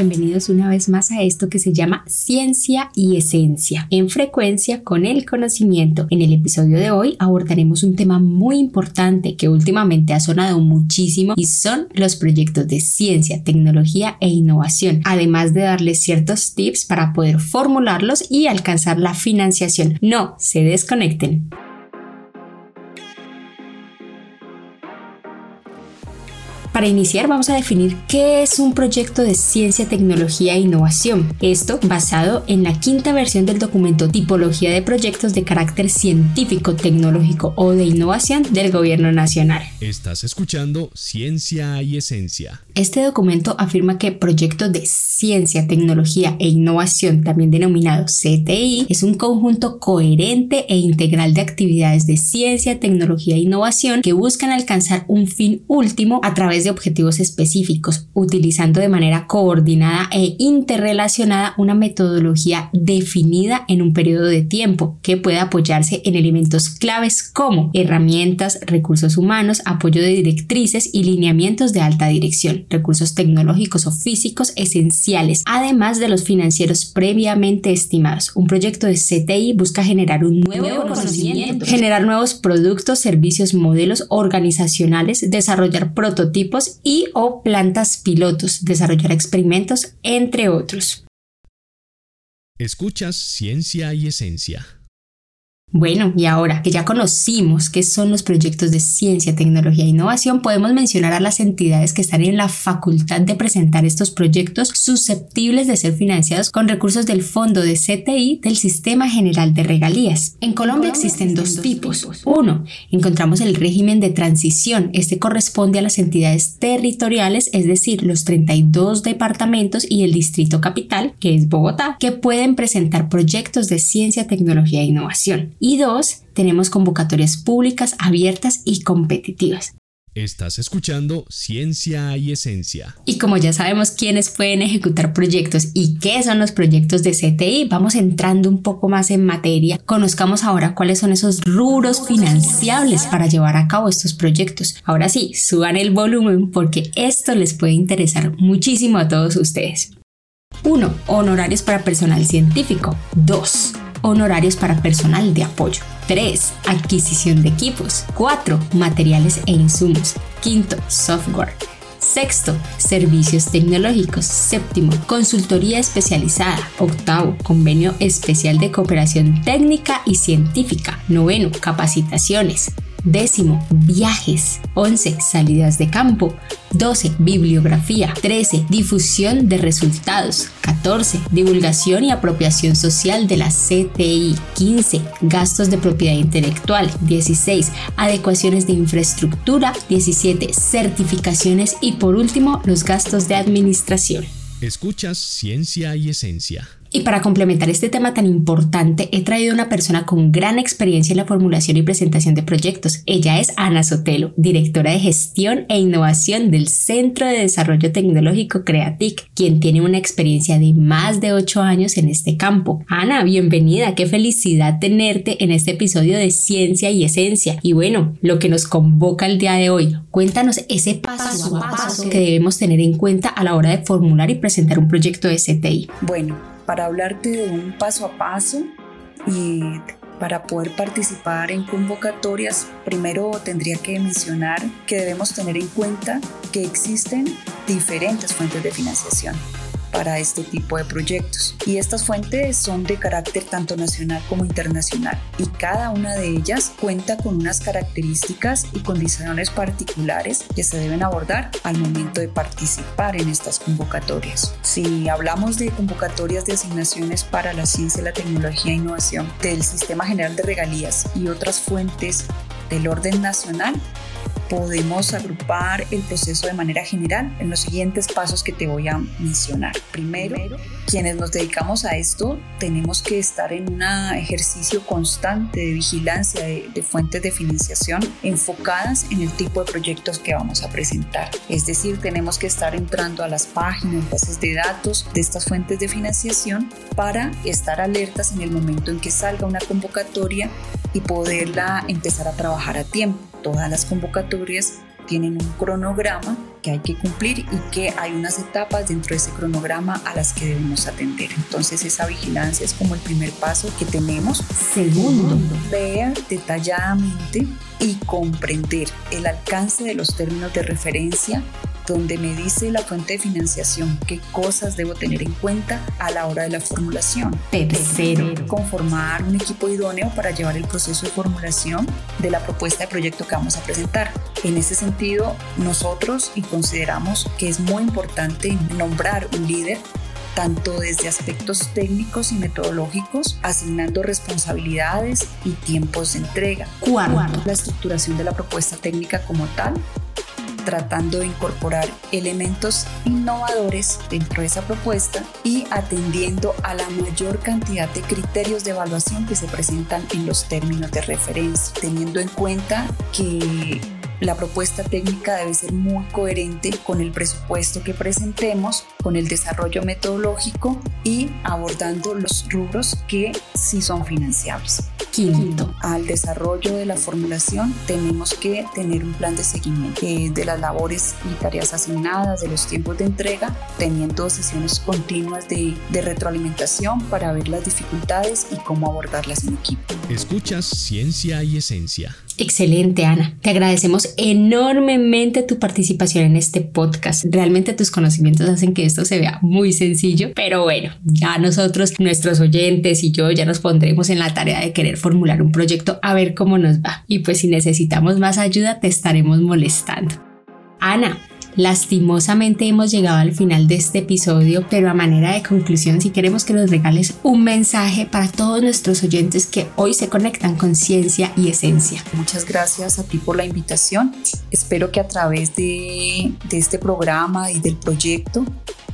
Bienvenidos una vez más a esto que se llama Ciencia y Esencia, en frecuencia con el conocimiento. En el episodio de hoy abordaremos un tema muy importante que últimamente ha sonado muchísimo y son los proyectos de ciencia, tecnología e innovación, además de darles ciertos tips para poder formularlos y alcanzar la financiación. No se desconecten. Para iniciar vamos a definir qué es un proyecto de ciencia, tecnología e innovación. Esto basado en la quinta versión del documento Tipología de Proyectos de carácter científico, tecnológico o de innovación del Gobierno Nacional. Estás escuchando Ciencia y Esencia. Este documento afirma que proyectos de ciencia, tecnología e innovación, también denominado CTI, es un conjunto coherente e integral de actividades de ciencia, tecnología e innovación que buscan alcanzar un fin último a través de objetivos específicos, utilizando de manera coordinada e interrelacionada una metodología definida en un periodo de tiempo que puede apoyarse en elementos claves como herramientas, recursos humanos, apoyo de directrices y lineamientos de alta dirección, recursos tecnológicos o físicos esenciales, además de los financieros previamente estimados. Un proyecto de CTI busca generar un nuevo, conocimiento, generar nuevos productos, servicios, modelos organizacionales, desarrollar prototipos y o plantas pilotos, desarrollar experimentos, entre otros. Escuchas Ciencia y Esencia. Bueno, y ahora que ya conocimos qué son los proyectos de ciencia, tecnología e innovación, podemos mencionar a las entidades que están en la facultad de presentar estos proyectos susceptibles de ser financiados con recursos del Fondo de CTI del Sistema General de Regalías. En Colombia existen dos tipos. Uno, encontramos el régimen de transición. Este corresponde a las entidades territoriales, es decir, los 32 departamentos y el Distrito Capital, que es Bogotá, que pueden presentar proyectos de ciencia, tecnología e innovación. Y dos, tenemos convocatorias públicas abiertas y competitivas. Estás escuchando Ciencia y Esencia. Y como ya sabemos quiénes pueden ejecutar proyectos y qué son los proyectos de CTI, vamos entrando un poco más en materia. Conozcamos ahora cuáles son esos rubros financiables para llevar a cabo estos proyectos. Ahora sí, suban el volumen porque esto les puede interesar muchísimo a todos ustedes. 1. Honorarios para personal científico. 2 honorarios para personal de apoyo. 3. Adquisición de equipos. 4. Materiales e insumos. Quinto, software. Sexto, servicios tecnológicos. Séptimo, consultoría especializada. Octavo, convenio especial de cooperación técnica y científica. Noveno, capacitaciones. Décimo, viajes. 11, salidas de campo. 12, bibliografía. 13, difusión de resultados. 14, divulgación y apropiación social de la CTI. 15, gastos de propiedad intelectual. 16, adecuaciones de infraestructura. 17, certificaciones y por último, los gastos de administración. Escuchas Ciencia y Esencia. Y para complementar este tema tan importante, he traído a una persona con gran experiencia en la formulación y presentación de proyectos. Ella es Ana Sotelo, directora de gestión e innovación del Centro de Desarrollo Tecnológico Creatic, quien tiene una experiencia de más de ocho años en este campo. Ana, bienvenida, qué felicidad tenerte en este episodio de Ciencia y Esencia. Y bueno, lo que nos convoca el día de hoy, cuéntanos ese paso, a paso que debemos tener en cuenta a la hora de formular y presentar un proyecto de CTI. Bueno, para hablarte de un paso a paso y para poder participar en convocatorias, primero tendría que mencionar que debemos tener en cuenta que existen diferentes fuentes de financiación para este tipo de proyectos. Y estas fuentes son de carácter tanto nacional como internacional y cada una de ellas cuenta con unas características y condiciones particulares que se deben abordar al momento de participar en estas convocatorias. Si hablamos de convocatorias de asignaciones para la ciencia, la tecnología e innovación del Sistema General de Regalías y otras fuentes del orden nacional, podemos agrupar el proceso de manera general en los siguientes pasos que te voy a mencionar. Primero, quienes nos dedicamos a esto tenemos que estar en un ejercicio constante de vigilancia de, fuentes de financiación enfocadas en el tipo de proyectos que vamos a presentar. Es decir, tenemos que estar entrando a las páginas, bases de datos de estas fuentes de financiación para estar alertas en el momento en que salga una convocatoria y poderla empezar a trabajar a tiempo. Todas las convocatorias tienen un cronograma que hay que cumplir y que hay unas etapas dentro de ese cronograma a las que debemos atender. Entonces esa vigilancia es como el primer paso que tenemos. Segundo, ver detalladamente y comprender el alcance de los términos de referencia donde me dice la fuente de financiación qué cosas debo tener en cuenta a la hora de la formulación. Tercero, conformar un equipo idóneo para llevar el proceso de formulación de la propuesta de proyecto que vamos a presentar. En ese sentido, nosotros y consideramos que es muy importante nombrar un líder tanto desde aspectos técnicos y metodológicos, asignando responsabilidades y tiempos de entrega. Cuarto, la estructuración de la propuesta técnica como tal, tratando de incorporar elementos innovadores dentro de esa propuesta y atendiendo a la mayor cantidad de criterios de evaluación que se presentan en los términos de referencia, teniendo en cuenta que la propuesta técnica debe ser muy coherente con el presupuesto que presentemos, con el desarrollo metodológico y abordando los rubros que sí son financiables. Quinto, al desarrollo de la formulación tenemos que tener un plan de seguimiento eh, de las labores y tareas asignadas, de los tiempos de entrega, teniendo sesiones continuas de, de retroalimentación para ver las dificultades y cómo abordarlas en equipo. Escuchas Ciencia y Esencia. Excelente, Ana. Te agradecemos enormemente tu participación en este podcast. Realmente tus conocimientos hacen que esto se vea muy sencillo, pero bueno, ya nosotros, nuestros oyentes y yo ya nos pondremos en la tarea de querer formular un proyecto a ver cómo nos va. Y pues si necesitamos más ayuda, te estaremos molestando. Ana, Lastimosamente hemos llegado al final de este episodio, pero a manera de conclusión, si queremos que nos regales un mensaje para todos nuestros oyentes que hoy se conectan con ciencia y esencia. Muchas gracias a ti por la invitación. Espero que a través de, de este programa y del proyecto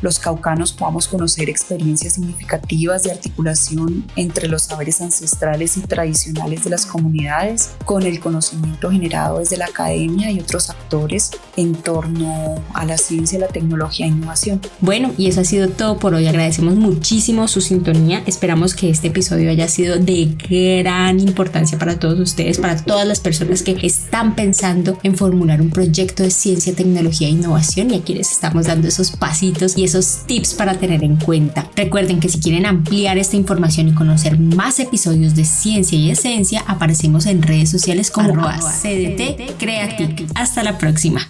los caucanos podamos conocer experiencias significativas de articulación entre los saberes ancestrales y tradicionales de las comunidades con el conocimiento generado desde la academia y otros actores en torno a la ciencia, la tecnología e innovación. Bueno, y eso ha sido todo por hoy. Agradecemos muchísimo su sintonía. Esperamos que este episodio haya sido de gran importancia para todos ustedes, para todas las personas que están pensando en formular un proyecto de ciencia, tecnología e innovación y aquí les estamos dando esos pasitos y esos tips para tener en cuenta. Recuerden que si quieren ampliar esta información y conocer más episodios de Ciencia y Esencia, aparecemos en redes sociales como CDT Creative. Hasta la próxima.